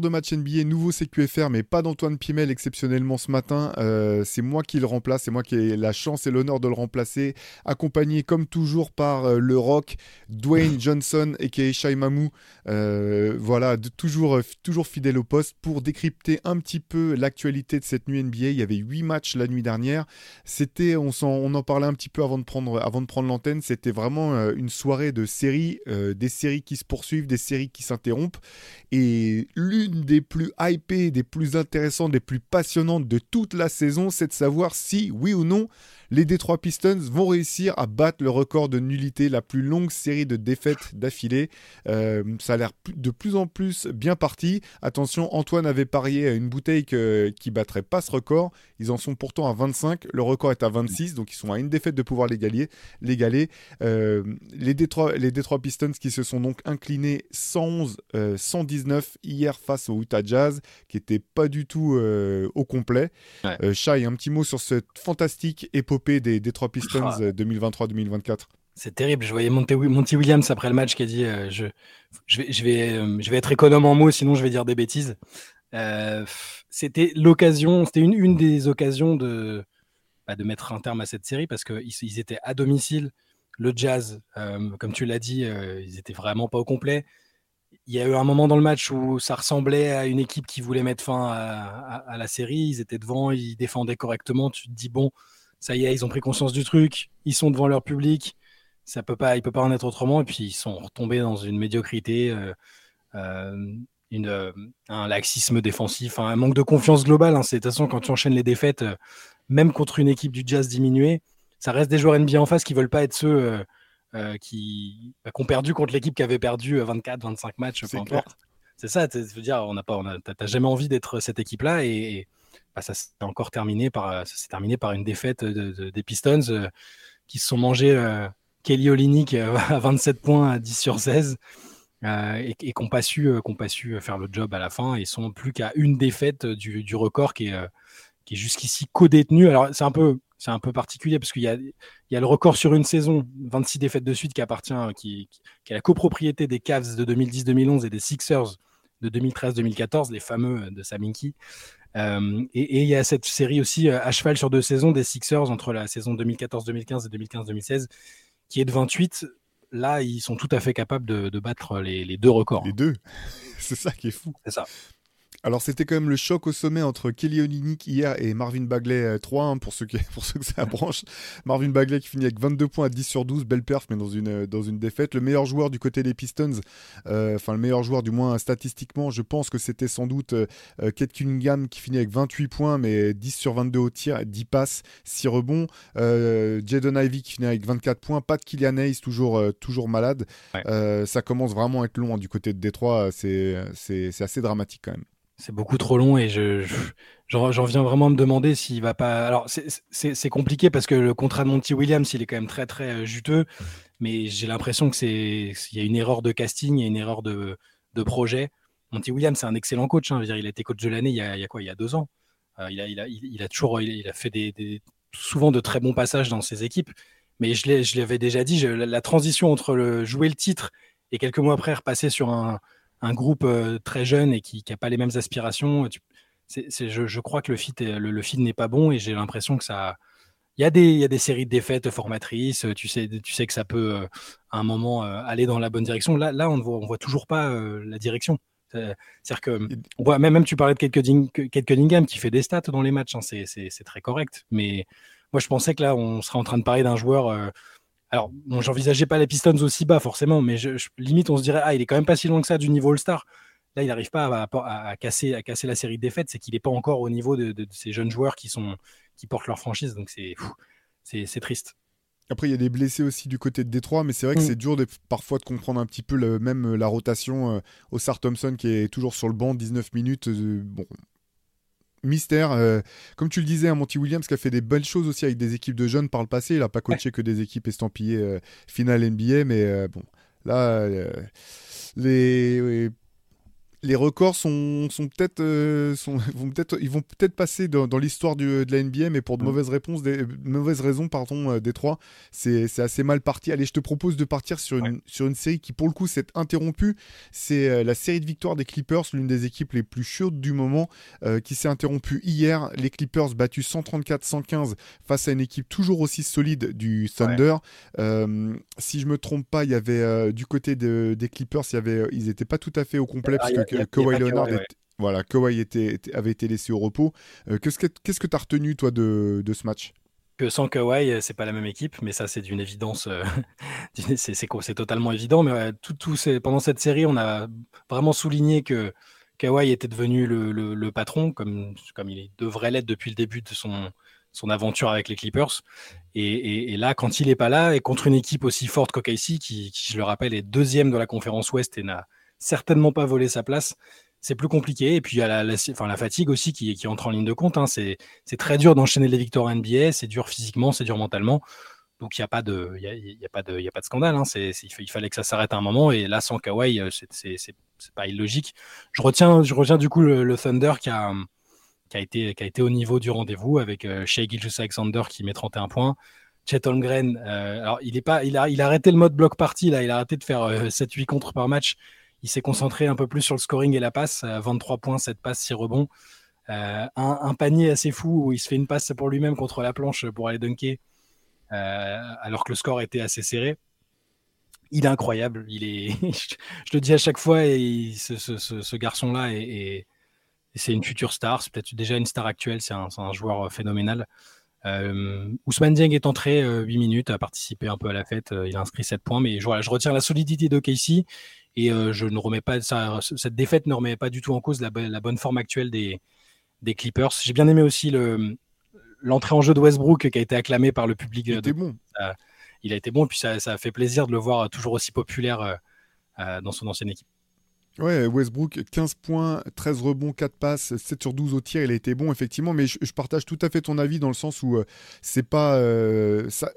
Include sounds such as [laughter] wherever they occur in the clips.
de match NBA, nouveau CQFR, mais pas d'Antoine Pimel exceptionnellement ce matin. Euh, c'est moi qui le remplace, c'est moi qui ai la chance et l'honneur de le remplacer, accompagné comme toujours par euh, le rock Dwayne [laughs] Johnson et qui Shai Mamou. Euh, voilà, toujours, toujours fidèle au poste pour décrypter un petit peu l'actualité de cette nuit NBA. Il y avait huit matchs la nuit dernière. C'était, on, on en parlait un petit peu avant de prendre, avant de prendre l'antenne. C'était vraiment une soirée de séries, des séries qui se poursuivent, des séries qui s'interrompent. Et l'une des plus hypées, des plus intéressantes, des plus passionnantes de toute la saison, c'est de savoir si, oui ou non, les Detroit Pistons vont réussir à battre le record de nullité, la plus longue série de défaites d'affilée. Euh, ça a l'air de plus en plus bien parti. Attention, Antoine avait parié à une bouteille qui battrait pas ce record. Ils en sont pourtant à 25. Le record est à 26, donc ils sont à une défaite de pouvoir l'égaler. Euh, les, Detroit, les Detroit Pistons qui se sont donc inclinés 111-119 euh, hier face au Utah Jazz, qui n'était pas du tout au complet. Ouais. Shai, un petit mot sur cette fantastique épopée des Detroit Pistons 2023-2024 ah. euh, c'est terrible. Je voyais Monty, Williams après le match qui a dit euh, je, je, vais, je, vais, euh, je vais être économe en mots, sinon je vais dire des bêtises. c'était l'occasion, c'était une, une des occasions de, bah, de mettre un terme à cette série parce qu'ils ils étaient à domicile. Le Jazz, comme tu l'as dit, ils étaient vraiment pas au complet. Il y a eu un moment dans le match où ça ressemblait à une équipe qui voulait mettre fin à, à la série. Ils étaient devant, ils défendaient correctement. Tu te dis, bon, ça y est, ils ont pris conscience du truc, ils sont devant leur public, ça peut pas, il peut pas en être autrement, et puis ils sont retombés dans une médiocrité, euh, euh, une, euh, un laxisme défensif, un manque de confiance globale. Hein. C'est de toute façon quand tu enchaînes les défaites, même contre une équipe du Jazz diminuée, ça reste des joueurs NBA en face qui veulent pas être ceux qui, bah, ont perdu contre l'équipe qui avait perdu 24, 25 matchs, peu importe. C'est ça, je veux dire, on n'a pas, t'as jamais envie d'être cette équipe-là et bah, ça s'est encore terminé par, euh, ça terminé par une défaite des Pistons euh, qui se sont mangés euh, Kelly Olynyk [laughs] à 27 points à 10 sur 16 et, et qui n'ont pas, su, pas su faire le job à la fin. Ils sont plus qu'à une défaite du, record qui est, qui est jusqu'ici co-détenu. Alors c'est un peu c'est un peu particulier parce qu'il y y a le record sur une saison, 26 défaites de suite qui appartient, qui, qui est la copropriété des Cavs de 2010-2011 et des Sixers de 2013-2014, les fameux de Saminki. Euh, et il y a cette série aussi euh, à cheval sur deux saisons des Sixers entre la saison 2014-2015 et 2015-2016 qui est de 28. Là, ils sont tout à fait capables de, battre les, les, deux records. Les deux [laughs] C'est ça qui est fou. C'est ça. Alors c'était quand même le choc au sommet entre Kelly Olynyk hier et Marvin Bagley 3 euh, hein, pour, ceux qui, [laughs] pour ceux que ça branche. Marvin Bagley qui finit avec 22 points à 10 sur 12, belle perf mais dans une, euh, dans une défaite. Le meilleur joueur du côté des Pistons, euh, enfin le meilleur joueur du moins statistiquement, je pense que c'était sans doute euh, Kate Cunningham qui finit avec 28 points mais 10 sur 22 au tir, 10 passes, 6 rebonds. Jaden Ivy qui finit avec 24 points, pas de Killian Hayes toujours, toujours malade. ça commence vraiment à être long hein, du côté de Détroit, c'est assez dramatique quand même. C'est beaucoup trop long et je, j'en viens vraiment à me demander s'il va pas. Alors, c'est compliqué parce que le contrat de Monty Williams, il est quand même très, très euh, juteux, mais j'ai l'impression que c'est il y a une erreur de casting, il y a une erreur de, projet. Monty Williams, c'est un excellent coach. Hein. il a été coach de l'année il, y a quoi Il y a deux ans. Euh, il, a, toujours fait des, souvent de très bons passages dans ses équipes. Mais je l'avais déjà dit, la, transition entre jouer le titre et quelques mois après repasser sur un, un groupe euh, très jeune et qui n'a pas les mêmes aspirations, je, crois que le fit, le, le n'est pas bon et j'ai l'impression que ça. Il y, a des, il y a des séries de défaites formatrices, tu sais, tu sais que ça peut euh, à un moment euh, aller dans la bonne direction. Là, là on ne voit, on voit toujours pas la direction. C'est-à-dire que on voit, même, même tu parlais de quelques, quelques Cunningham qui fait des stats dans les matchs, hein, c'est très correct. Mais moi, je pensais que là, on serait en train de parler d'un joueur alors, bon, j'envisageais pas les Pistons aussi bas forcément, mais je, limite on se dirait ah il est quand même pas si loin que ça du niveau All-Star. Là, il n'arrive pas à, casser, à casser la série de défaites, c'est qu'il n'est pas encore au niveau de, ces jeunes joueurs qui sont qui portent leur franchise, donc c'est c'est triste. Après, il y a des blessés aussi du côté de Détroit, mais c'est vrai que mm. c'est dur parfois de comprendre un petit peu le, même la rotation. Euh, au Sar Thompson qui est toujours sur le banc, 19 minutes. Euh, bon, mystère. Euh, comme tu le disais, un hein, Monty Williams qui a fait des belles choses aussi avec des équipes de jeunes par le passé. Il n'a pas coaché que des équipes estampillées euh, finale NBA, mais euh, bon, là, les. Les records sont, sont peut-être euh, [laughs] vont peut-être ils vont peut-être passer dans, l'histoire de la NBA mais pour de mm. mauvaises réponses des mauvaises raisons pardon euh, des trois c'est assez mal parti. Allez je te propose de partir sur une sur une série qui pour le coup s'est interrompue. C'est euh, la série de victoires des Clippers l'une des équipes les plus chaudes du moment qui s'est interrompue hier. Les Clippers battus 134-115 face à une équipe toujours aussi solide du Thunder. Si je me trompe pas il y avait du côté de, des Clippers il y avait ils étaient pas tout à fait au complet ah, que Kawhi Leonard voilà, Kawhi était, avait été laissé au repos. Euh, qu'est-ce que tu as retenu, toi, de, ce match? Que sans Kawhi, euh, c'est pas la même équipe, mais ça c'est d'une évidence, euh, [laughs] c'est totalement évident. Mais tout, tout pendant cette série, on a vraiment souligné que Kawhi était devenu le, patron, comme, comme il devrait l'être depuis le début de son, son aventure avec les Clippers. Et, là, quand il n'est pas là, et contre une équipe aussi forte qu'OKC, qui, qui, je le rappelle, est deuxième de la conférence Ouest et n'a certainement pas volé sa place, c'est plus compliqué. Et puis il y a la, la fatigue aussi qui, qui, entre en ligne de compte. Hein. C'est très dur d'enchaîner les victoires NBA, c'est dur physiquement, c'est dur mentalement. Donc il n'y a, pas de, a, y a, pas de, a pas de scandale. Hein. il fallait que ça s'arrête à un moment. Et là, sans Kawhi, euh, c'est pas illogique. Je retiens, je du coup le, Thunder qui a, été, au niveau du rendez-vous avec euh, Shea Alexander qui met 31 points. Chet Holmgren, euh, alors il, est pas, il, a, arrêté le mode bloc party, il a arrêté de faire 7-8 contre par match il s'est concentré un peu plus sur le scoring et la passe. 23 points, 7 passes, 6 rebonds. Euh, un, panier assez fou où il se fait une passe pour lui-même contre la planche pour aller dunker, euh, alors que le score était assez serré. Il est incroyable. Il est, [laughs] je le dis à chaque fois, ce, garçon-là est, c'est une future star. C'est peut-être déjà une star actuelle. C'est un, joueur phénoménal. Euh, Ousmane Dieng est entré 8 minutes, a participé un peu à la fête. il a inscrit 7 points, mais je, je retiens la solidité de Casey et euh, je ne remets pas ça, cette défaite ne remet pas du tout en cause la, bonne forme actuelle des, des Clippers. J'ai bien aimé aussi le, l'entrée en jeu de Westbrook qui a été acclamé par le public. Il, était bon. il a été bon, et puis ça, ça, a fait plaisir de le voir toujours aussi populaire euh, dans son ancienne équipe. Ouais, Westbrook, 15 points, 13 rebonds, 4 passes, 7 sur 12 au tir, il a été bon, effectivement, mais je, partage tout à fait ton avis dans le sens où euh, c'est pas. ça,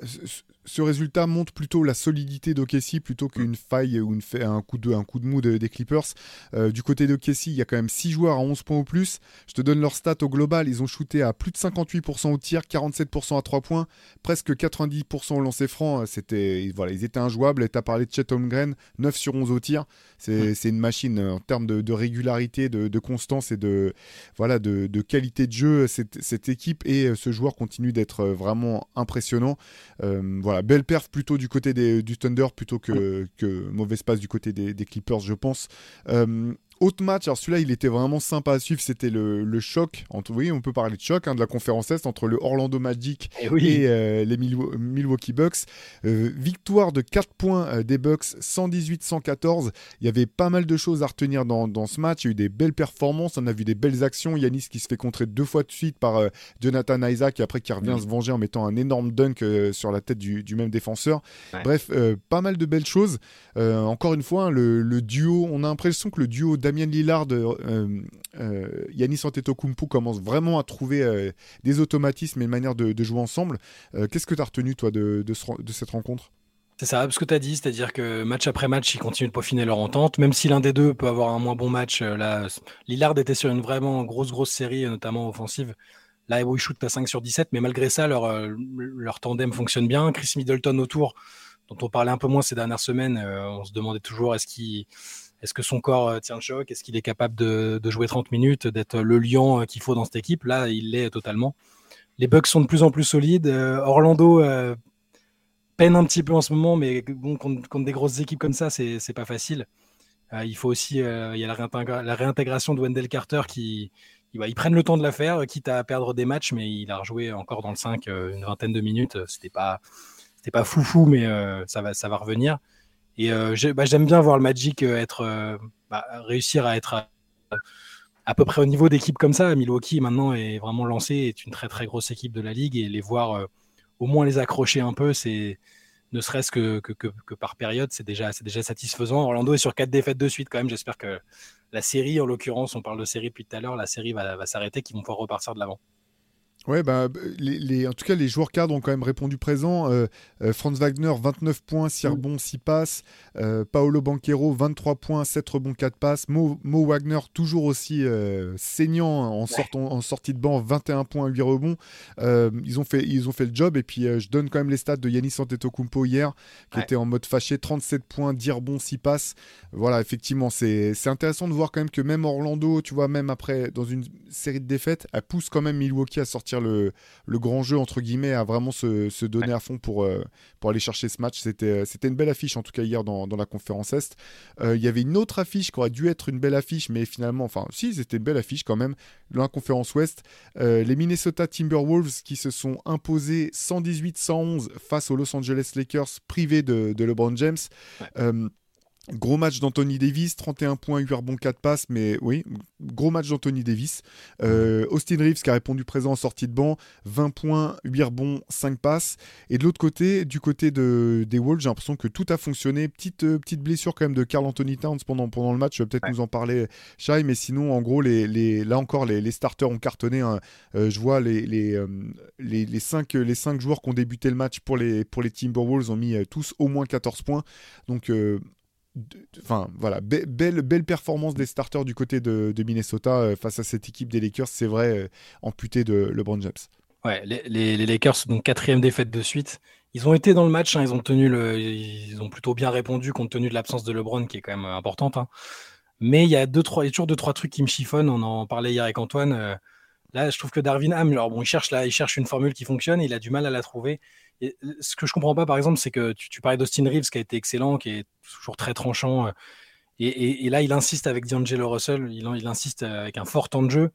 ce résultat montre plutôt la solidité d'Okessi plutôt qu'une faille ou une un, coup de, un coup de mou des Clippers. Euh, du côté d'Okessi, il y a quand même 6 joueurs à 11 points ou plus. Je te donne leur stats au global. Ils ont shooté à plus de 58% au tir, 47% à 3 points, presque 90% au lancer franc. Euh, c'était, voilà, ils étaient injouables. Tu as parlé de Chet Holmgren, 9 sur 11 au tir. C'est, une machine euh, en termes de, régularité, de, constance et de, voilà, de, qualité de jeu. Cette, cette, équipe et ce joueur continue d'être vraiment impressionnant. voilà belle perf plutôt du côté du Thunder plutôt que, que mauvaise passe du côté des, Clippers, je pense. Euh, autre match, alors celui-là, il était vraiment sympa à suivre. C'était le, choc, entre, oui, on peut parler de choc, hein, de la conférence Est entre le Orlando Magic eh et, euh, les Milwaukee Bucks. Euh, victoire de 4 points euh, des Bucks, 118-114. Il y avait pas mal de choses à retenir dans, ce match. Il y a eu des belles performances, on a vu des belles actions. Yanis qui se fait contrer deux fois de suite par Jonathan Isaac et après qui revient se venger en mettant un énorme dunk sur la tête du, même défenseur. Bref, pas mal de belles choses. encore une fois, hein, le, le, duo, on a l'impression que le duo Damien Lillard, euh, euh, Yanis Antetokounmpo commence vraiment à trouver euh, des automatismes et une manière de, jouer ensemble. Euh, qu'est-ce que tu as retenu, toi, de, cette rencontre? C'est ça, ce que tu as dit, c'est-à-dire que match après match, ils continuent de peaufiner leur entente, même si l'un des deux peut avoir un moins bon match. Là, Lillard était sur une vraiment grosse, grosse série, notamment offensive. Là, il shoot à 5 sur 17, mais malgré ça, leur, leur tandem fonctionne bien. Chris Middleton autour, dont on parlait un peu moins ces dernières semaines, on se demandait toujours est-ce qu'il est-ce que son corps euh, tient le choc? Est-ce qu'il est capable de, jouer 30 minutes, d'être le lion euh, qu'il faut dans cette équipe? Là, il l'est totalement. Les Bucks sont de plus en plus solides. Euh, Orlando peine un petit peu en ce moment, mais bon, contre, des grosses équipes comme ça, c'est pas facile. il faut aussi, il y a la, réintégration de Wendell Carter qui, ils prennent le temps de la faire, quitte à perdre des matchs, mais il a rejoué encore dans le 5 une vingtaine de minutes. C'était pas, pas foufou, mais ça va, ça va revenir. Et euh, bah, j'aime bien voir le Magic euh, être, euh, bah, réussir à être à, peu près au niveau d'équipes comme ça. Milwaukee maintenant est vraiment lancé, est une très très grosse équipe de la ligue et les voir au moins les accrocher un peu, c'est ne serait-ce que, par période, c'est déjà, déjà satisfaisant. Orlando est sur quatre défaites de suite quand même. J'espère que la série, en l'occurrence, on parle de série depuis tout à l'heure, la série va s'arrêter, qu'ils vont pouvoir repartir de l'avant. Ouais, bah, les, en tout cas, les joueurs cadres ont quand même répondu présent. Euh, euh, Franz Wagner, 29 points, 6 rebonds, 6 passes. Euh, Paolo Banquero, 23 points, 7 rebonds, 4 passes. Mo, Wagner, toujours aussi saignant en, en, sortie de banc, 21 points, 8 rebonds. ils, ont fait, ils ont fait le job. Et puis, je donne quand même les stats de Yanis Antetokounmpo hier, qui était en mode fâché, 37 points, 10 rebonds, 6 passes. Voilà, effectivement, c'est intéressant de voir quand même que même Orlando, tu vois, même après, dans une série de défaites, elle pousse quand même Milwaukee à sortir le, grand jeu, entre guillemets, à vraiment se, donner à fond pour, euh, pour aller chercher ce match. C'était, euh, c'était une belle affiche, en tout cas, hier dans, la conférence Est. Euh, il y avait une autre affiche qui aurait dû être une belle affiche, mais finalement, enfin, si, c'était une belle affiche quand même, dans la conférence Ouest. les Minnesota Timberwolves qui se sont imposés 118-111 face aux Los Angeles Lakers privés de, LeBron James. Gros match d'Anthony Davis, 31 points, 8 rebonds, 4 passes, mais oui, gros match d'Anthony Davis. Euh, Austin Reeves qui a répondu présent en sortie de banc, 20 points, 8 rebonds, 5 passes. Et de l'autre côté, du côté de, des Wolves, j'ai l'impression que tout a fonctionné. Petite, euh, petite blessure quand même de Carl Anthony Towns pendant, pendant le match, peut-être nous en parler, Shai, mais sinon, en gros, les, les là encore, les, les, starters ont cartonné. Hein. Euh, je vois les, les, les, les, 5, les 5 joueurs qui ont débuté le match pour les, pour les Timberwolves ont mis tous au moins 14 points. Donc, Enfin voilà, belle, performance des starters du côté de, Minnesota euh, face à cette équipe des Lakers, c'est vrai, euh, amputée de LeBron James. Ouais, les, Lakers, donc quatrième défaite de suite. Ils ont été dans le match, hein, ils ont tenu le, ils ont plutôt bien répondu compte tenu de l'absence de LeBron qui est quand même importante. Hein. Mais il y a deux, trois, toujours deux trois trucs qui me chiffonnent. On en parlait hier avec Antoine. Euh, là, je trouve que Darwin Ham, alors bon, il cherche là, il cherche une formule qui fonctionne, il a du mal à la trouver ce que je comprends pas, par exemple, c'est que tu, parlais d'Austin Reeves qui a été excellent, qui est toujours très tranchant. Euh, et, là, il insiste avec D'Angelo Russell, il, il, insiste avec un fort temps de jeu.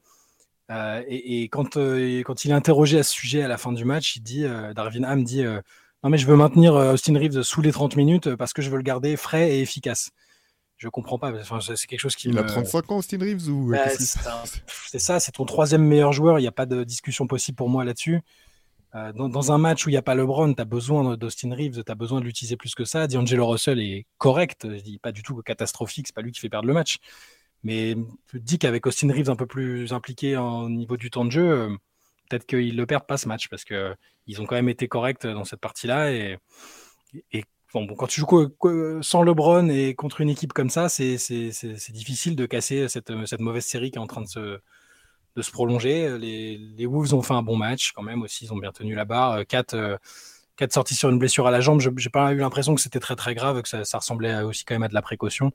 Euh, et, quand, euh, quand il est interrogé à ce sujet à la fin du match, il dit, Darwin Ham dit Non, mais je veux maintenir Austin Reeves sous les 30 minutes parce que je veux le garder frais et efficace. Je comprends pas. Enfin, c'est quelque chose qui. Il a 35 ans, Austin Reeves ou... Bah, [laughs] c'est ça, c'est ton troisième meilleur joueur. Il n'y a pas de discussion possible pour moi là-dessus. Euh, dans, un match où il n'y a pas LeBron, tu as besoin d'Austin Reeves, tu as besoin de l'utiliser plus que ça. D'Angelo Russell est correct, je dis pas du tout catastrophique, c'est pas lui qui fait perdre le match. Mais je dis qu'avec Austin Reeves un peu plus impliqué au niveau du temps de jeu, euh, peut-être qu'ils ne perdent pas ce match parce qu'ils ont quand même été corrects dans cette partie-là. Et, bon, quand tu joues sans LeBron et contre une équipe comme ça, c'est difficile de casser cette mauvaise série qui est en train de se, de se prolonger. Les, Wolves ont fait un bon match quand même aussi, ils ont bien tenu la barre. 4 euh, quatre sorties sur une blessure à la jambe, je n'ai pas eu l'impression que c'était très très grave, que ça, ressemblait aussi quand même à de la précaution.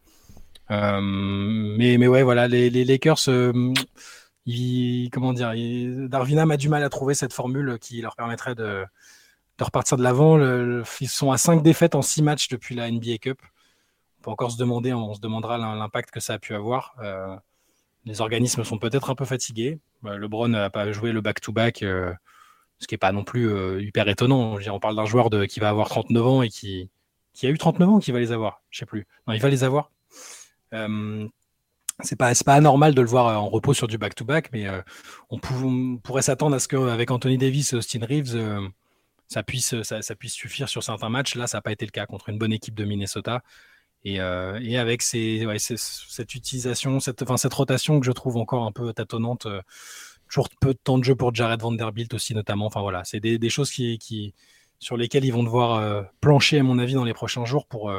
Euh, mais, mais ouais, voilà, les, Lakers, euh, comment dire, Darvinam a du mal à trouver cette formule qui leur permettrait de, de repartir de l'avant. ils sont à 5 défaites en 6 matchs depuis la NBA Cup. On peut encore se demander, on se demandera l'impact que ça a pu avoir les organismes sont peut-être un peu fatigués. Bah, LeBron n'a pas joué le back-to-back, euh, ce qui n'est pas non plus euh, hyper étonnant. on parle d'un joueur qui va avoir 39 ans et qui, a eu 39 ans qui va les avoir. Je sais plus. Non, il va les avoir. Euh, c'est pas, anormal de le voir en repos sur du back-to-back, mais on, pourrait s'attendre à ce qu'avec Anthony Davis et Austin Reeves, ça, puisse suffire sur certains matchs. Là, ça n'a pas été le cas contre une bonne équipe de Minnesota. Euh, et, avec cette utilisation, cette, rotation que je trouve encore un peu tâtonnante, euh, toujours peu de temps de jeu pour Jared Vanderbilt aussi notamment. Enfin voilà, c'est des, choses sur lesquelles ils vont devoir euh, plancher à mon avis dans les prochains jours pour,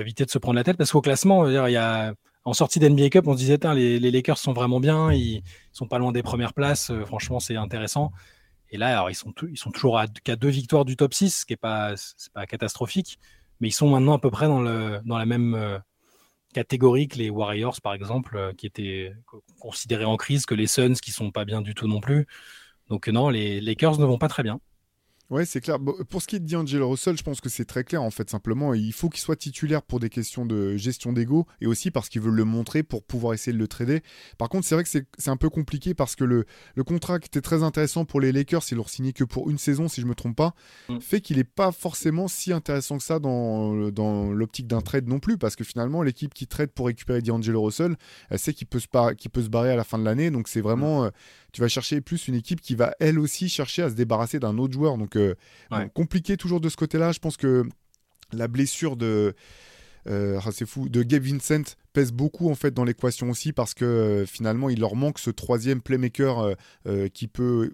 éviter de se prendre la tête. Parce qu'au classement, en sortie d'NBA Cup, on se disait les, les, Lakers sont vraiment bien, ils sont pas loin des premières places. franchement, c'est intéressant. Et là, ils sont, ils sont toujours qu'à deux victoires du top 6, ce qui n'est pas catastrophique mais ils sont maintenant à peu près dans, la même euh, catégorie que les Warriors, par exemple, euh, qui étaient considérés en crise, que les Suns, qui sont pas bien du tout non plus. Donc non, les Lakers ne vont pas très bien. Ouais, c'est clair. pour ce qui est de D'Angelo Russell, je pense que c'est très clair en fait. Simplement, il faut qu'il soit titulaire pour des questions de gestion d'ego et aussi parce qu'ils veulent le montrer pour pouvoir essayer de le trader. Par contre, c'est vrai que c'est un peu compliqué parce que le, le contrat qui était très intéressant pour les Lakers, ils l'ont signé que pour une saison, si je me trompe pas, mm. fait qu'il n'est pas forcément si intéressant que ça dans, dans l'optique d'un trade non plus parce que finalement, l'équipe qui trade pour récupérer D'Angelo Russell, elle sait qu'il peut, se peut se barrer à la fin de l'année. Donc, c'est vraiment. Mm. Euh, tu vas chercher plus une équipe qui va elle aussi chercher à se débarrasser d'un autre joueur. Donc euh, compliqué toujours de ce côté-là. Je pense que la blessure de euh, ah, c'est fou, de Gabe Vincent pèse beaucoup en fait dans l'équation aussi parce que finalement il leur manque ce troisième playmaker qui peut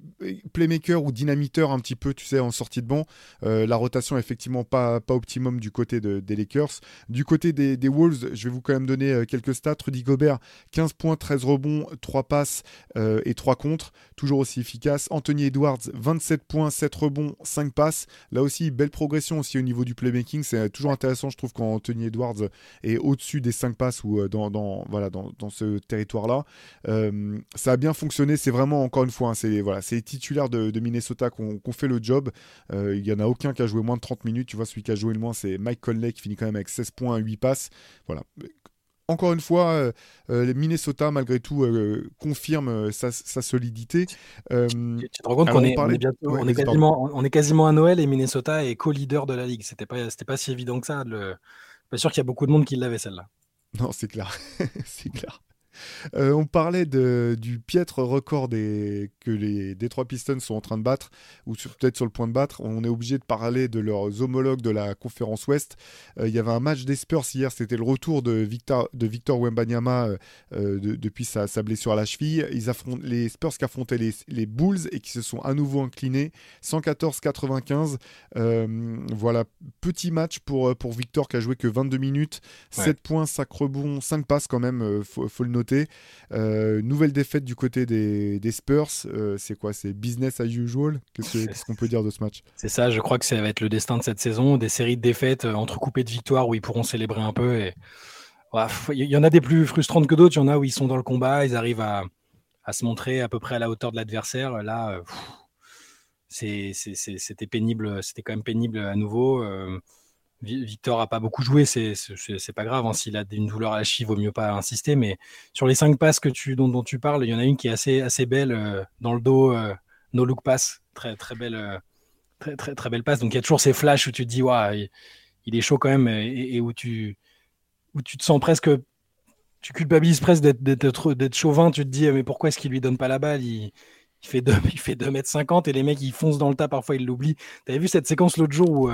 playmaker ou dynamiteur un petit peu, tu sais, en sortie de banc. la rotation effectivement pas, pas optimum du côté des Lakers. Du côté des, des, Wolves, je vais vous quand même donner quelques stats. Rudy Gobert, 15 points, 13 rebonds, 3 passes et 3 contre, toujours aussi efficace. Anthony Edwards, 27 points, 7 rebonds, 5 passes. Là aussi, belle progression aussi au niveau du playmaking. C'est toujours intéressant, je trouve, quand Anthony Edwards est au-dessus des 5 passes ou euh, dans, voilà, dans, ce territoire-là. Euh, ça a bien fonctionné. C'est vraiment, encore une fois, hein, c'est voilà, les titulaires de, Minnesota qui ont, fait le job. Euh, il n'y en a aucun qui a joué moins de 30 minutes. Tu vois, celui qui a joué le moins, c'est Mike Conley qui finit quand même avec 16 points, 8 passes. Voilà encore une fois, euh, Minnesota, malgré tout, euh, confirme sa, solidité. tu te rends compte qu'on est, on est, quasiment, on est quasiment à Noël et Minnesota est co-leader de la ligue. C'était pas, pas si évident que ça. Le... Pas sûr qu'il y a beaucoup de monde qui l'avait celle-là. Non, c'est clair. [laughs] c'est clair. Euh, on parlait du piètre record des, que les Detroit Pistons sont en train de battre, ou peut-être sur le point de battre. On est obligé de parler de leurs homologues de la conférence Ouest. Euh, il y avait un match des Spurs hier, c'était le retour de Victor, de Victor Wembanyama euh, depuis sa, blessure à la cheville. Ils affrontent, les Spurs qui affrontaient les, Bulls et qui se sont à nouveau inclinés, 114-95. voilà, petit match pour, pour Victor qui a joué que 22 minutes, 7 points, 5 rebonds, 5 passes quand même, faut, faut le noter. Euh, nouvelle défaite du côté des, Spurs. Euh, c'est quoi? C'est business as usual? [laughs] Qu'est-ce qu'on peut dire de ce match? C'est ça, je crois que ça va être le destin de cette saison. Des séries de défaites euh, entrecoupées de victoires où ils pourront célébrer un peu. Et... Il y en a des plus frustrantes que d'autres. Il y en a où ils sont dans le combat, ils arrivent à, se montrer à peu près à la hauteur de l'adversaire. Là, c'était pénible. C'était quand même pénible à nouveau. Victor a pas beaucoup joué, c'est pas grave. Hein, S'il a une douleur à la cheville, vaut mieux pas insister. Mais sur les cinq passes que tu, dont, tu parles, il y en a une qui est assez, assez belle euh, dans le dos, euh, no look pass, très très belle, euh, très, très belle passe. Donc il y a toujours ces flashs où tu te dis, ouais, il, est chaud quand même, et, où tu où tu te sens presque, tu culpabilises presque d'être chauvin. Tu te dis, mais pourquoi est-ce qu'il lui donne pas la balle? Il, fait 2 [laughs] il fait 2 mètres 50 et les mecs ils foncent dans le tas parfois ils l'oublient. Tu avais vu cette séquence l'autre jour où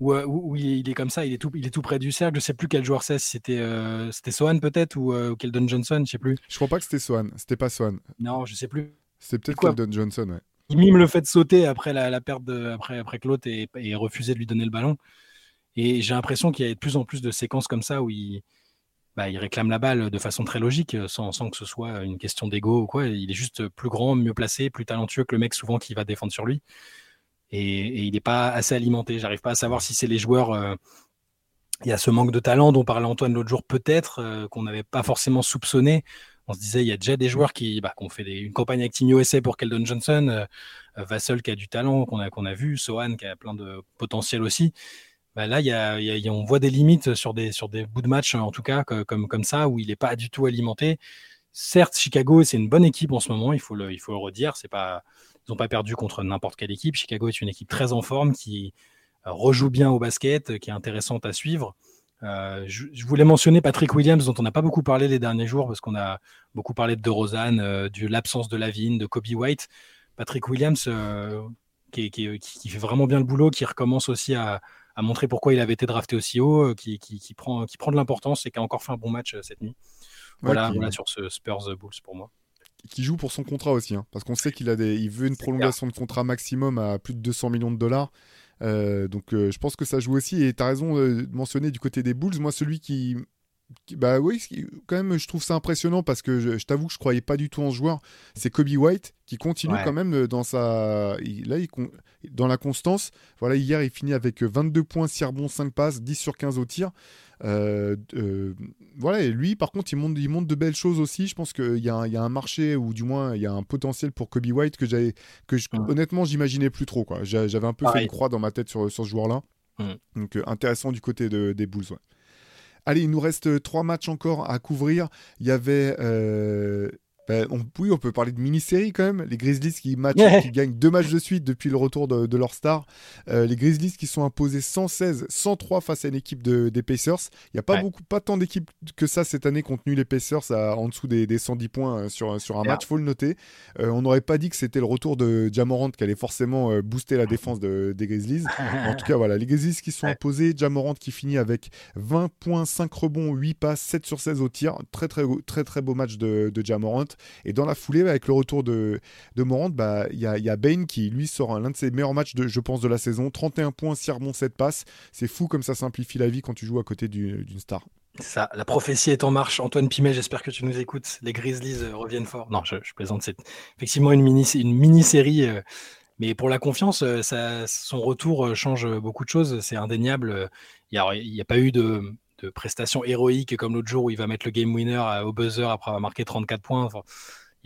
euh, où, il est comme ça, il est tout, il est tout près du cercle. Je sais plus quel joueur c'est, si c'était euh, c'était peut-être ou, euh, Keldon Johnson, je sais plus. Je crois pas que c'était Sohan, c'était pas Sohan. Non, je sais plus. C'était peut-être Keldon Johnson, ouais. Il mime le fait de sauter après la, perte de, après, après que l'autre ait, refusé de lui donner le ballon. Et j'ai l'impression qu'il y a de plus en plus de séquences comme ça où il, bah, il réclame la balle de façon très logique, sans, sans que ce soit une question d'ego ou quoi. Il est juste plus grand, mieux placé, plus talentueux que le mec souvent qui va défendre sur lui et, il n'est pas assez alimenté. J'arrive pas à savoir si c'est les joueurs. Euh, il y a ce manque de talent dont parlait Antoine l'autre jour, peut-être, euh, qu'on n'avait pas forcément soupçonné. On se disait, il y a déjà des joueurs qui, bah, ont fait une campagne avec Team USA pour Keldon Johnson, euh, qui a du talent, qu'on a, qu'on a vu, Sohan qui a plein de potentiel aussi. Bah, là, on voit des limites sur des, sur des bouts de match, en tout cas, comme, comme ça, où il n'est pas du tout alimenté. Certes, Chicago, c'est une bonne équipe en ce moment, il faut le, il faut le redire. C'est pas, ils n'ont pas perdu contre n'importe quelle équipe. Chicago est une équipe très en forme qui euh, rejoue bien au basket, qui est intéressante à suivre. Euh, je, voulais mentionner Patrick Williams, dont on n'a pas beaucoup parlé les derniers jours, parce qu'on a beaucoup parlé de euh, de l'absence de Lavigne, de Kobe White. Patrick Williams, qui, fait vraiment bien le boulot, qui recommence aussi à, montrer pourquoi il avait été drafté aussi haut, qui, prend, de l'importance et qui a encore fait un bon match cette nuit. Voilà, voilà sur ce Spurs Bulls pour moi qui joue pour son contrat aussi, hein, parce qu'on sait qu'il a des, il veut une prolongation de contrat maximum à plus de 200 millions de dollars. Euh, donc euh, je pense que ça joue aussi. Et tu as raison euh, de mentionner du côté des Bulls, moi celui qui, bah oui, quand même, je trouve ça impressionnant parce que je, t'avoue que je croyais pas du tout en ce joueur. C'est Kobe White qui continue quand même dans sa, là, il, dans la constance. Voilà, hier, il finit avec 22 points, 6 rebonds, 5 passes, 10 sur 15 au tir. Euh, euh, voilà, et lui, par contre, il montre, il de belles choses aussi. Je pense qu'il y, y, a un marché, ou du moins, il y a un potentiel pour Kobe White que, j'avais, que je, honnêtement, j'imaginais plus trop. Quoi. J'avais un peu fait une croix dans ma tête sur, sur ce joueur-là. Donc, euh, intéressant du côté de, des Bulls. Allez, il nous reste trois matchs encore à couvrir. Il y avait Ben, oui, on peut parler de mini-série quand même. Les Grizzlies qui, match, qui gagnent deux matchs de suite depuis le retour de, leur star. Euh, les Grizzlies qui sont imposés 116, 103 face à une équipe de, des Pacers. Il n'y a pas, beaucoup, pas tant d'équipes que ça cette année tenu les Pacers à, en dessous des, 110 points euh, sur, sur un match, faut le noter. Euh, on n'aurait pas dit que c'était le retour de Jamorant qui allait forcément booster la défense des Grizzlies. en tout [laughs] cas, voilà, les Grizzlies qui sont imposés. Jamorant qui finit avec 20 points, 5 rebonds, 8 passes, 7 sur 16 au tir. Très, très, très, très beau match de, de Jamorant. Et dans la foulée, avec le retour de, de Morant, bah, il y, a, y a Bane qui, lui, sort l'un de ses meilleurs matchs, de, je pense, de la saison. 31 points, 6 rebonds, 7 passes. C'est fou comme ça simplifie la vie quand tu joues à côté d'une star. Ça, la prophétie est en marche. Antoine Pimet, j'espère que tu nous écoutes. Les Grizzlies euh, reviennent fort. Non, je, plaisante. C'est effectivement une mini, une mini série, euh, mais pour la confiance, euh, son retour change beaucoup de choses. C'est indéniable. Il n'y a, pas eu de, de prestations héroïques comme l'autre jour où il va mettre le game winner au buzzer après avoir marqué 34 points.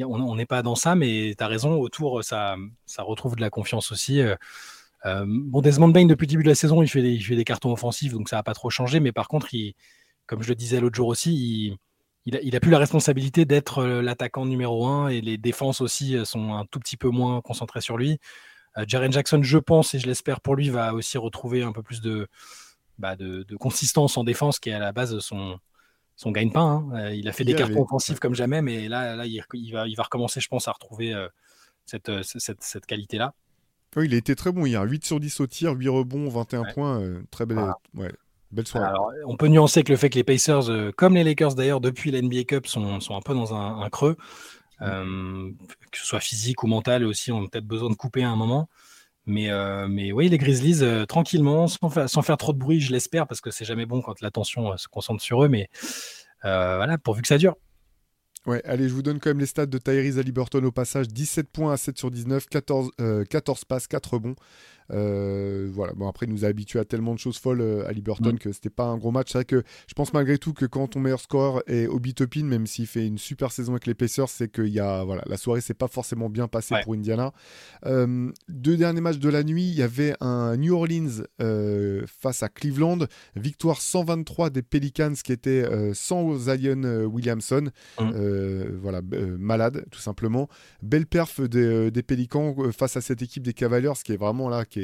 on n'est pas dans ça, mais tu as raison, autour, ça, ça retrouve de la confiance aussi. Euh, euh, bon, Desmond Bain, depuis le début de la saison, il fait des, des cartons offensifs, donc ça n'a pas trop changé, mais par contre, il, comme je le disais l'autre jour aussi, il, il, a, plus la responsabilité d'être euh, l'attaquant numéro un et les défenses aussi sont un tout petit peu moins concentrées sur lui. Jaren Jackson, je pense et je l'espère pour lui, va aussi retrouver un peu plus de, bah, de, consistance en défense qui est à la base de son, son gagne-pain. Hein. Euh, il a fait des cartons offensifs comme jamais, mais là, là il, va, il va recommencer, je pense, à retrouver euh, euh, cette, cette, qualité-là. il a été très bon hier. 8 sur 10 au tir, 8 rebonds, 21 points. très belle, belle soirée. on peut nuancer avec le fait que les Pacers, comme les Lakers d'ailleurs, depuis la NBA Cup, sont, sont un peu dans un, creux. Mm. que ce soit physique ou mental aussi, on a peut-être besoin de couper à un moment. Mais, euh, mais oui, les Grizzlies, euh, tranquillement, sans, faire trop de bruit, je l'espère, parce que c'est jamais bon quand l'attention euh, se concentre sur eux. Mais voilà, pourvu que ça dure. Ouais, allez, je vous donne quand même les stats de Tyrese Liberton au passage 17 points à 7 sur 19, 14, 14 passes, 4 rebonds. Euh, voilà. Bon, après, il nous a habitué à tellement de choses folles euh, à Liberton mm. que c'était pas un gros match. C'est vrai que je pense malgré tout que quand ton meilleur scoreur est Obi Topin, même s'il fait une super saison avec les Pacers, c'est que y a, voilà, la soirée s'est pas forcément bien passée pour Indiana. Euh, deux derniers matchs de la nuit, il y avait un New Orleans face à Cleveland, victoire 123 des Pelicans qui était sans Zion Williamson. Mm. voilà, malade, tout simplement. Belle perf des, des Pelicans face à cette équipe des Cavaliers qui est vraiment là, qui est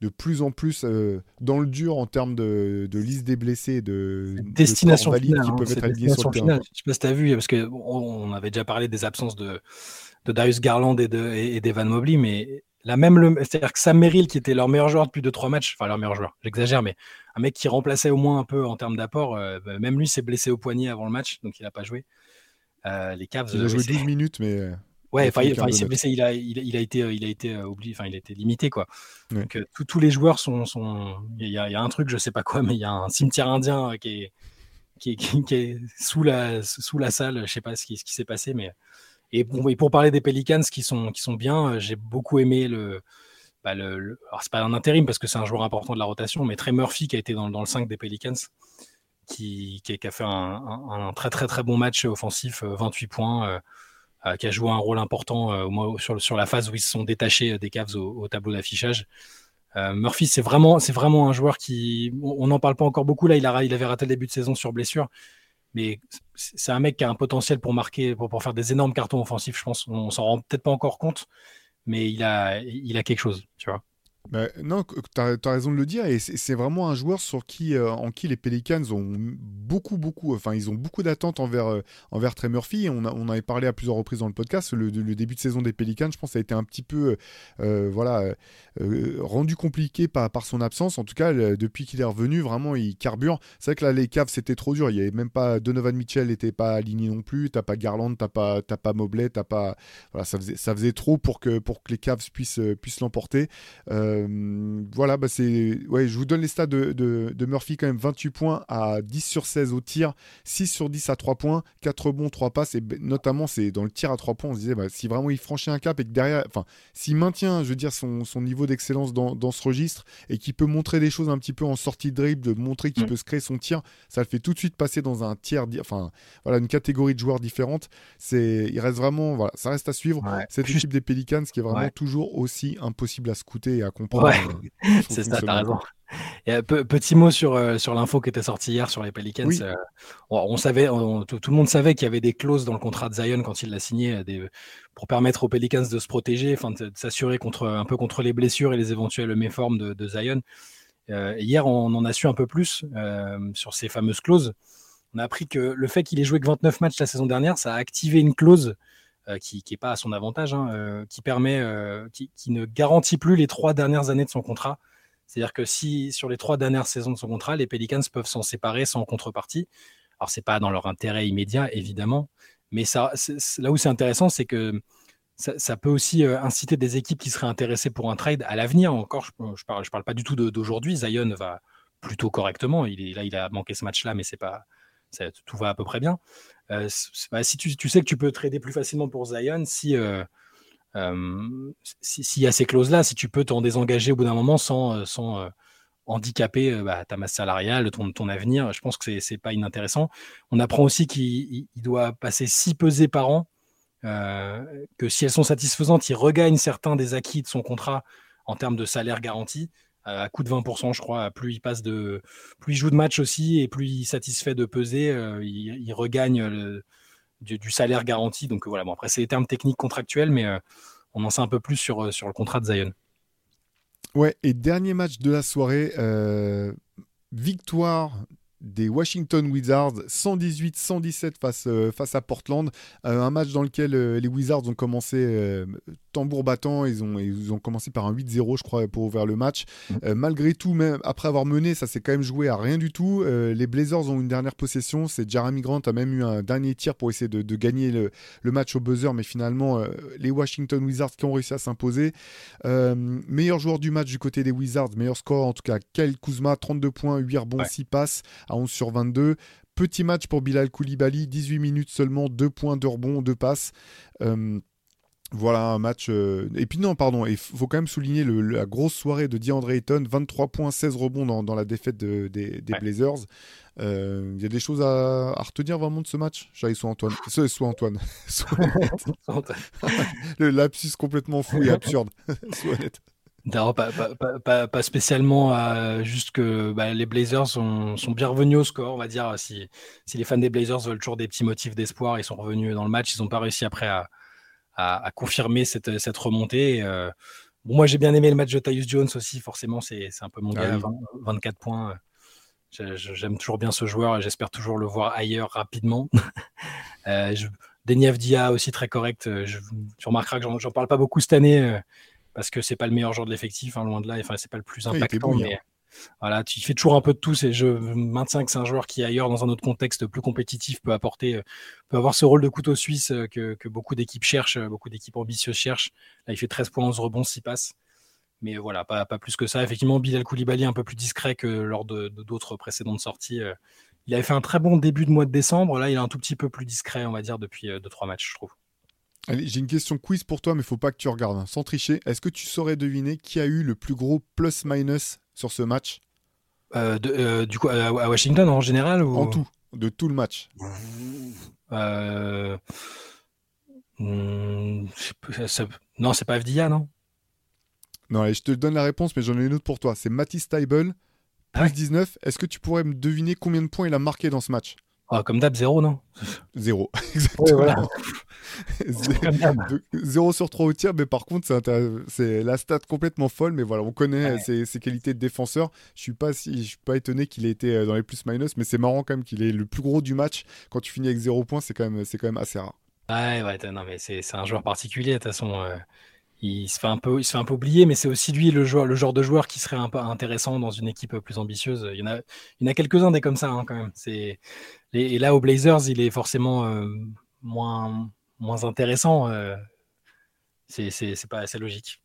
de plus en plus euh, dans le dur en termes de, liste des blessés, de destination finale, qui hein, peuvent être alignés sur le terrain. Je sais pas si tu as vu, parce qu'on on avait déjà parlé des absences de, de Darius Garland et d'Evan de, et, Mobley, mais la même, c'est-à-dire que Sam Merrill, qui était leur meilleur joueur depuis 2-3 matchs, enfin leur meilleur joueur, j'exagère, mais un mec qui remplaçait au moins un peu en termes d'apport, euh, bah, même lui s'est blessé au poignet avant le match, donc il n'a pas joué. Euh, les Cavs. Il a joué 12 minutes, mais. Ouais, il, s'est blessé, il a, il, a été, il a été euh, oublié, enfin, il a été limité, quoi. Donc, euh, tous les joueurs sont, sont... Il, y a, il y, a, un truc, je sais pas quoi, mais il y a un cimetière indien euh, qui est, qui est, qui, est sous, la, sous la salle. Je sais pas ce qui, ce qui s'est passé, mais. Et, pour parler des Pelicans qui sont, qui sont bien, j'ai beaucoup aimé le. Bah le, Alors, c'est pas un intérim parce que c'est un joueur important de la rotation, mais Trey Murphy qui a été dans, dans le 5 des Pelicans. Qui, qui, a fait un, un, un, très très très bon match offensif, 28 points, euh, qui a joué un rôle important euh, sur, la phase où ils se sont détachés euh, des Cavs au, tableau d'affichage. Murphy, c'est vraiment, un joueur qui, on n'en parle pas encore beaucoup là. Il, a, il avait raté le début de saison sur blessure, mais c'est un mec qui a un potentiel pour marquer, pour, faire des énormes cartons offensifs. Je pense, on s'en rend peut-être pas encore compte, mais il a, il a quelque chose, tu vois. Bah, non, tu as, raison de le dire, et c'est vraiment un joueur sur qui, euh, en qui les Pelicans ont beaucoup, beaucoup, enfin, ils ont beaucoup d'attentes envers, euh, envers Trey Murphy. On, a, avait parlé à plusieurs reprises dans le podcast. Le, début de saison des Pelicans, je pense, a été un petit peu, euh, voilà, rendu compliqué par, par son absence. En tout cas, depuis qu'il est revenu, vraiment, il carbure. C'est vrai que là, les Cavs, c'était trop dur. Il y avait même pas Donovan Mitchell, n'était pas aligné non plus. T'as pas Garland, t'as pas, as pas Mobley, t'as pas, voilà, ça faisait, ça faisait trop pour que, pour que les Cavs puissent, puissent l'emporter. Voilà, bah c'est, ouais, je vous donne les stats de, de, Murphy quand même 28 points à 10 sur 16 au tir, 6 sur 10 à 3 points, 4 bons, 3 passes, et notamment c'est dans le tir à 3 points, on se disait bah, si vraiment il franchit un cap et que derrière, enfin, s'il maintient, je veux dire, son, son niveau d'excellence dans, dans, ce registre et qu'il peut montrer des choses un petit peu en sortie de dribble, de montrer qu'il mm. peut se créer son tir, ça le fait tout de suite passer dans un tiers, enfin, voilà, une catégorie de joueurs différente. C'est, il reste vraiment, voilà, ça reste à suivre. Cette équipe des Pelicans qui est vraiment toujours aussi impossible à scouter et à comprendre. [laughs] c'est ça, t'as raison. petit mot sur, sur l'info qui était sortie hier sur les Pelicans. on, savait, tout, le monde savait qu'il y avait des clauses dans le contrat de Zion quand il l'a signé pour permettre aux Pelicans de se protéger, enfin de, s'assurer contre un peu contre les blessures et les éventuelles méformes de, de Zion. hier, on en a su un peu plus sur ces fameuses clauses. On a appris que le fait qu'il ait joué que 29 matchs la saison dernière, ça a activé une clause qui n'est pas à son avantage, hein, qui permet, qui, ne garantit plus les trois dernières années de son contrat. C'est-à-dire que si sur les trois dernières saisons de son contrat, les Pelicans peuvent s'en séparer sans contrepartie. Alors c'est pas dans leur intérêt immédiat évidemment, mais là où c'est intéressant, c'est que ça, peut aussi euh, inciter des équipes qui seraient intéressées pour un trade à l'avenir. Encore, je, ne parle, pas du tout d'aujourd'hui. Zion va plutôt correctement. Il là, il a manqué ce match-là, mais tout va à peu près bien. Euh, bah, si tu, sais que tu peux trader plus facilement pour Zion, si euh, s'il y a ces clauses-là, si tu peux t'en désengager au bout d'un moment sans, sans handicaper bah, ta masse salariale, ton, ton avenir, je pense que c'est pas inintéressant. On apprend aussi qu'il doit passer six pesées par an, que si elles sont satisfaisantes, il regagne certains des acquis de son contrat en termes de salaire garanti à coût de 20%, je crois. Plus il passe de, plus il joue de match aussi et plus il satisfait de peser, il, regagne du, salaire garanti. Donc voilà, bon, après, c'est les termes techniques contractuels, mais euh, on en sait un peu plus sur, euh, sur le contrat de Zion. Ouais, et dernier match de la soirée, euh, victoire des Washington Wizards 118-117 face, euh, face à Portland. Euh, un match dans lequel euh, les Wizards ont commencé tambour battant. Ils ont, ils ont commencé par un 8-0, je crois, pour ouvrir le match. Mm. malgré tout, même après avoir mené, ça s'est quand même joué à rien du tout. les Blazers ont une dernière possession. C'est Jeremy Grant a même eu un dernier tir pour essayer de, de gagner le, le, match au buzzer. Mais finalement, les Washington Wizards qui ont réussi à s'imposer. meilleur joueur du match du côté des Wizards, meilleur score en tout cas, Kyle Kuzma, 32 points, 8 rebonds, 6 passes à 11 sur 22. Petit match pour Bilal Koulibaly, 18 minutes seulement, 2 points, de rebond, 2 passes. Euh, voilà un match. Euh, et puis non, pardon, il faut quand même souligner la grosse soirée de DeAndre Ayton, 23 points, 16 rebonds dans, la défaite des, Blazers. Euh, il y a des choses à, retenir vraiment de ce match? J'allais soit Antoine, soit Antoine, [laughs] soit [laughs] le lapsus complètement fou et absurde. [laughs] soit honnête. Pas, spécialement, euh, juste que bah, les Blazers sont, bien revenus au score, on va dire. Si, les fans des Blazers veulent toujours des petits motifs d'espoir, ils sont revenus dans le match. Ils n'ont pas réussi après à, confirmer cette, remontée. Euh, bon, moi, j'ai bien aimé le match de Tyus Jones aussi, forcément, c'est un peu mon ah gars, 24 points. J'aime toujours bien ce joueur et j'espère toujours le voir ailleurs rapidement. [laughs] euh, Dia aussi très correct. Je, tu remarqueras que j'en parle pas beaucoup cette année. Parce que c'est pas le meilleur joueur de l'effectif, hein, loin de là. Enfin, c'est pas le plus impactant, mais hein. voilà, tu fais toujours un peu de tout. je maintiens que c'est un joueur qui ailleurs, dans un autre contexte plus compétitif, peut apporter, euh, peut avoir ce rôle de couteau suisse euh, que, beaucoup d'équipes cherchent, euh, beaucoup d'équipes ambitieuses cherchent. Là, il fait 13 points, 11 rebonds, 6 passes. Mais voilà, pas, pas plus que ça. Effectivement, Bilal Koulibaly un peu plus discret que lors de d'autres précédentes sorties. Il avait fait un très bon début de mois de décembre. Là, il est un tout petit peu plus discret, on va dire, depuis 2-3 matchs, je trouve. Allez, j'ai une question quiz pour toi, mais il faut pas que tu regardes. Hein. Sans tricher, est-ce que tu saurais deviner qui a eu le plus gros plus-minus sur ce match? Euh, euh, Du coup, à, Washington en général ou... En tout, de tout le match. Euh... Hmm, non, c'est pas FDIA, non? Non, allez, je te donne la réponse, mais j'en ai une autre pour toi. C'est plus ah 19. Est-ce que tu pourrais me deviner combien de points il a marqué dans ce match? Ah, comme d'hab, zéro, non? Zéro, [laughs] exactement. [laughs] zéro sur 3 au tir, mais par contre, c'est la stat complètement folle. Mais voilà, on connaît ses, qualités de défenseur. Je suis pas si, je suis pas étonné qu'il ait été euh, dans les plus-minus, mais c'est marrant quand même qu'il est le plus gros du match. Quand tu finis avec zéro points, c'est quand même, quand même assez rare. Ouais, ouais, non, mais c'est un joueur particulier. De toute façon, euh, il se fait un peu, il se fait un peu oublier, mais c'est aussi lui le, joueur, le genre de joueur qui serait un peu intéressant dans une équipe plus ambitieuse. Il y en a, il y en a quelques-uns des comme ça hein, quand même. Et, là, aux Blazers, il est forcément euh, moins, moins intéressant. Euh, c'est pas assez logique.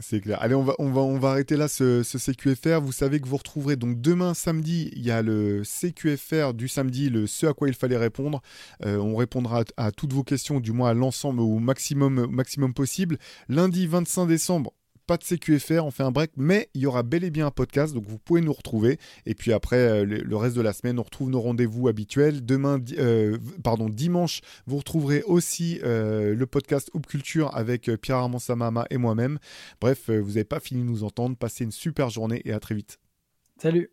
C'est clair. Allez, on va, arrêter là ce, CQFR. Vous savez que vous retrouverez donc demain samedi, il y a le CQFR du samedi, le ce à quoi il fallait répondre. Euh, on répondra à, toutes vos questions, du moins à l'ensemble au maximum, maximum possible. Lundi 25 décembre, pas de CQFR, on fait un break, mais il y aura bel et bien un podcast, donc vous pouvez nous retrouver. Et puis après, euh, le, reste de la semaine, on retrouve nos rendez-vous habituels. Demain, euh, pardon, dimanche, vous retrouverez aussi euh, le podcast Hoop Culture avec Pierre Armand Samama et moi-même. Bref, vous n'avez pas fini de nous entendre. Passez une super journée et à très vite. Salut.